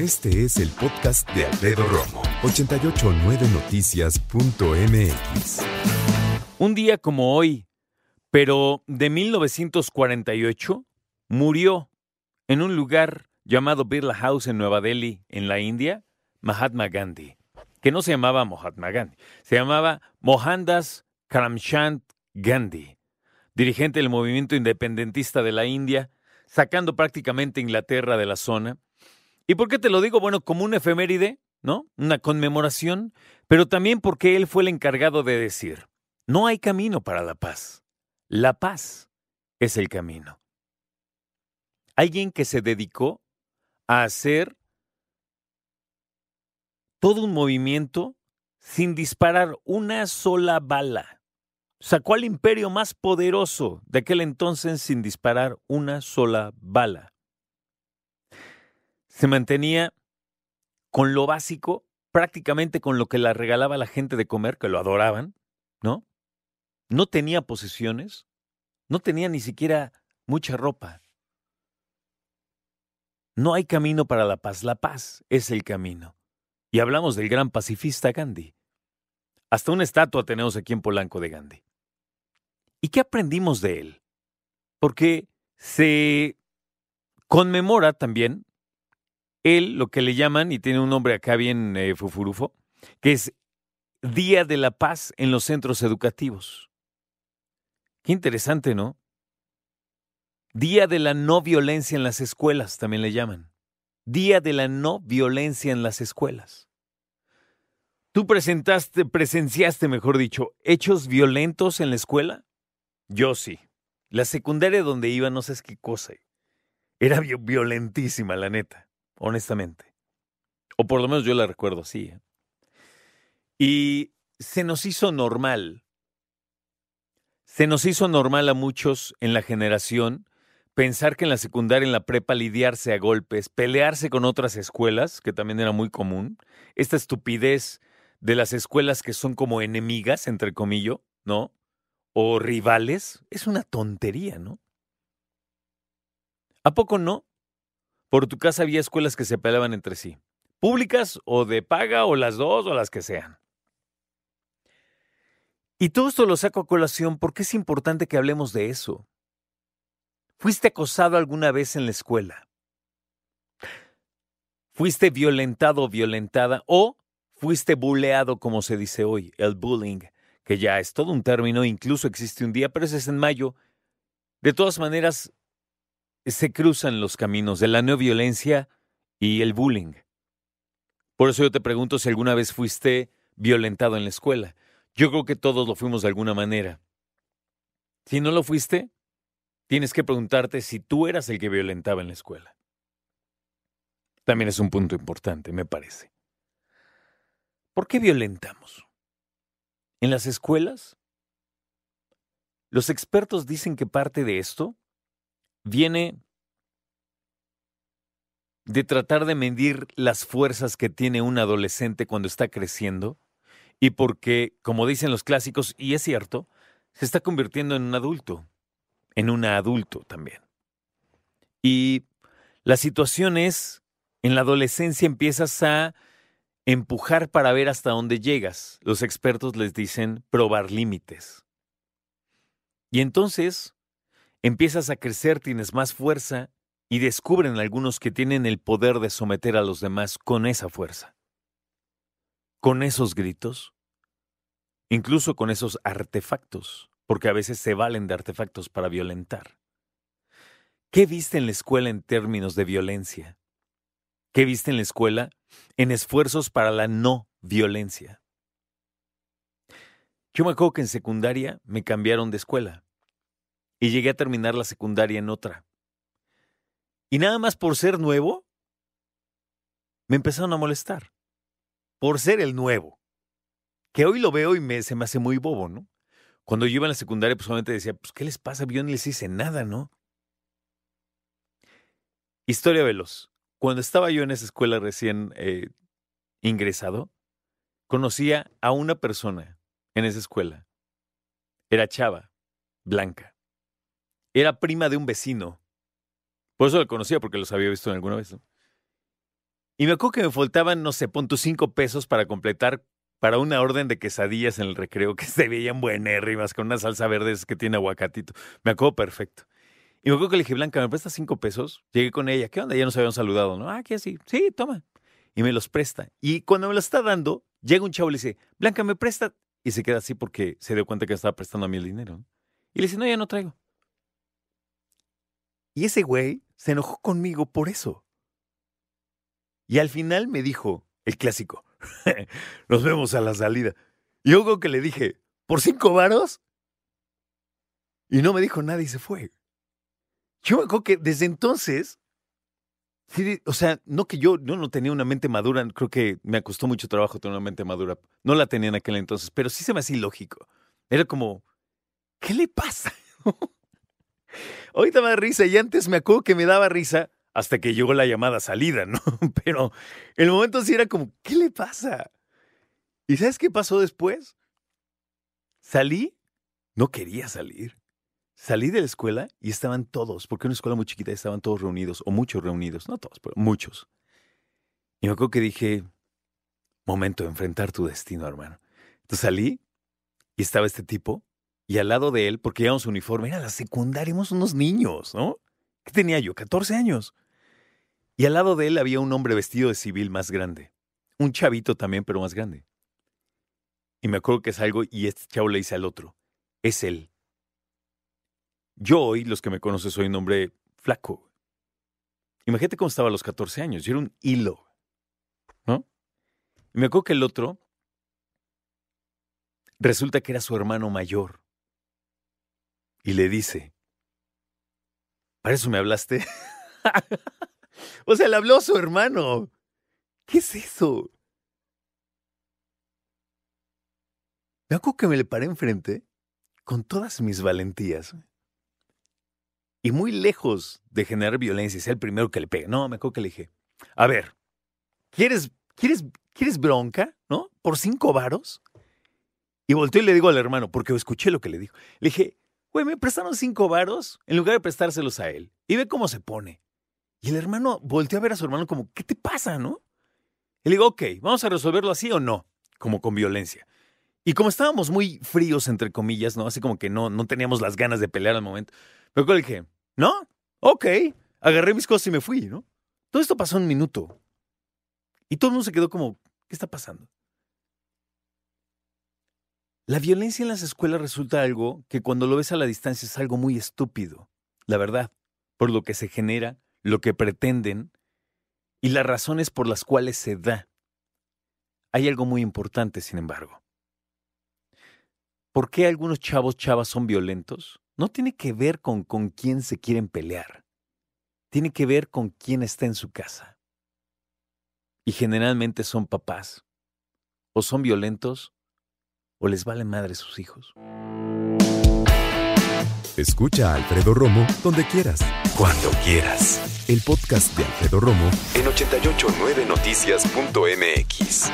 Este es el podcast de Alfredo Romo, 889noticias.mx. Un día como hoy, pero de 1948, murió en un lugar llamado Birla House en Nueva Delhi, en la India, Mahatma Gandhi, que no se llamaba Mahatma Gandhi, se llamaba Mohandas Karamchand Gandhi, dirigente del movimiento independentista de la India, sacando prácticamente Inglaterra de la zona. ¿Y por qué te lo digo? Bueno, como un efeméride, ¿no? Una conmemoración, pero también porque él fue el encargado de decir, no hay camino para la paz. La paz es el camino. Alguien que se dedicó a hacer todo un movimiento sin disparar una sola bala. Sacó al imperio más poderoso de aquel entonces sin disparar una sola bala. Se mantenía con lo básico, prácticamente con lo que le regalaba la gente de comer, que lo adoraban, ¿no? No tenía posesiones, no tenía ni siquiera mucha ropa. No hay camino para la paz, la paz es el camino. Y hablamos del gran pacifista Gandhi. Hasta una estatua tenemos aquí en Polanco de Gandhi. ¿Y qué aprendimos de él? Porque se conmemora también él lo que le llaman, y tiene un nombre acá bien eh, fufurufo, que es Día de la Paz en los centros educativos. Qué interesante, ¿no? Día de la no violencia en las escuelas, también le llaman. Día de la no violencia en las escuelas. ¿Tú presentaste, presenciaste, mejor dicho, hechos violentos en la escuela? Yo sí. La secundaria donde iba, no sé qué cosa. Era violentísima, la neta, honestamente. O por lo menos yo la recuerdo así. ¿eh? Y se nos hizo normal. Se nos hizo normal a muchos en la generación pensar que en la secundaria, en la prepa, lidiarse a golpes, pelearse con otras escuelas, que también era muy común, esta estupidez de las escuelas que son como enemigas, entre comillas, ¿no? O rivales, es una tontería, ¿no? ¿A poco no? Por tu casa había escuelas que se peleaban entre sí, públicas o de paga o las dos o las que sean. Y todo esto lo saco a colación porque es importante que hablemos de eso. ¿Fuiste acosado alguna vez en la escuela? ¿Fuiste violentado o violentada? ¿O fuiste buleado, como se dice hoy, el bullying, que ya es todo un término, incluso existe un día, pero ese es en mayo? De todas maneras, se cruzan los caminos de la no violencia y el bullying. Por eso yo te pregunto si alguna vez fuiste violentado en la escuela. Yo creo que todos lo fuimos de alguna manera. Si no lo fuiste, tienes que preguntarte si tú eras el que violentaba en la escuela. También es un punto importante, me parece. ¿Por qué violentamos? En las escuelas, los expertos dicen que parte de esto viene de tratar de medir las fuerzas que tiene un adolescente cuando está creciendo y porque, como dicen los clásicos, y es cierto, se está convirtiendo en un adulto en un adulto también. Y la situación es, en la adolescencia empiezas a empujar para ver hasta dónde llegas. Los expertos les dicen probar límites. Y entonces empiezas a crecer, tienes más fuerza y descubren algunos que tienen el poder de someter a los demás con esa fuerza. Con esos gritos, incluso con esos artefactos porque a veces se valen de artefactos para violentar. ¿Qué viste en la escuela en términos de violencia? ¿Qué viste en la escuela en esfuerzos para la no violencia? Yo me acuerdo que en secundaria me cambiaron de escuela y llegué a terminar la secundaria en otra. Y nada más por ser nuevo, me empezaron a molestar. Por ser el nuevo. Que hoy lo veo y me, se me hace muy bobo, ¿no? Cuando yo iba en la secundaria, pues solamente decía, pues, ¿qué les pasa? Yo ni les hice nada, ¿no? Historia veloz. Cuando estaba yo en esa escuela recién eh, ingresado, conocía a una persona en esa escuela. Era chava, blanca. Era prima de un vecino. Por eso la conocía, porque los había visto alguna vez. Y me acuerdo que me faltaban, no sé, pon tus cinco pesos para completar para una orden de quesadillas en el recreo que se veían buenérrimas con una salsa verde que tiene aguacatito. Me acuerdo perfecto. Y me acuerdo que le dije, Blanca, ¿me prestas cinco pesos? Llegué con ella. ¿Qué onda? Ya nos habían saludado, ¿no? Ah, ¿qué así? Sí, toma. Y me los presta. Y cuando me los está dando, llega un chavo y le dice, Blanca, ¿me presta? Y se queda así porque se dio cuenta que estaba prestando a mí el dinero. Y le dice, no, ya no traigo. Y ese güey se enojó conmigo por eso. Y al final me dijo, el clásico, nos vemos a la salida. Y yo que le dije, ¿por cinco varos? Y no me dijo nada y se fue. Yo me que desde entonces, o sea, no que yo no, no tenía una mente madura, creo que me costó mucho trabajo tener una mente madura. No la tenía en aquel entonces, pero sí se me hacía ilógico. Era como, ¿qué le pasa? Ahorita me da risa y antes me acuerdo que me daba risa hasta que llegó la llamada salida, ¿no? Pero el momento sí era como, ¿qué le pasa? ¿Y sabes qué pasó después? Salí, no quería salir. Salí de la escuela y estaban todos, porque era una escuela muy chiquita, estaban todos reunidos, o muchos reunidos, no todos, pero muchos. Y me acuerdo que dije, momento de enfrentar tu destino, hermano. Entonces salí y estaba este tipo, y al lado de él, porque llevamos uniforme, era la secundaria, éramos unos niños, ¿no? ¿Qué tenía yo? 14 años. Y al lado de él había un hombre vestido de civil más grande. Un chavito también, pero más grande. Y me acuerdo que salgo y este chavo le dice al otro, es él. Yo hoy, los que me conocen, soy un hombre flaco. Imagínate cómo estaba a los 14 años. Yo era un hilo. ¿No? Y me acuerdo que el otro resulta que era su hermano mayor. Y le dice, ¿para eso me hablaste? o sea, le habló a su hermano. ¿Qué es eso? Me acuerdo que me le paré enfrente con todas mis valentías. Y muy lejos de generar violencia ser el primero que le pegue. No, me acuerdo que le dije, a ver, ¿quieres, quieres, quieres bronca? ¿No? ¿Por cinco varos? Y volteé y le digo al hermano, porque escuché lo que le dijo. Le dije, güey, me prestaron cinco varos en lugar de prestárselos a él. Y ve cómo se pone. Y el hermano volteó a ver a su hermano como, ¿qué te pasa, no? Y le digo, ok, vamos a resolverlo así o no, como con violencia. Y como estábamos muy fríos, entre comillas, ¿no? Así como que no, no teníamos las ganas de pelear al momento. Pero le dije, ¿no? Ok. Agarré mis cosas y me fui, ¿no? Todo esto pasó en un minuto. Y todo el mundo se quedó como, ¿qué está pasando? La violencia en las escuelas resulta algo que cuando lo ves a la distancia es algo muy estúpido, la verdad, por lo que se genera, lo que pretenden y las razones por las cuales se da. Hay algo muy importante, sin embargo. ¿Por qué algunos chavos chavas son violentos? no tiene que ver con con quién se quieren pelear. Tiene que ver con quién está en su casa. Y generalmente son papás. O son violentos o les valen madre sus hijos. Escucha a Alfredo Romo donde quieras. Cuando quieras. El podcast de Alfredo Romo en 889noticias.mx.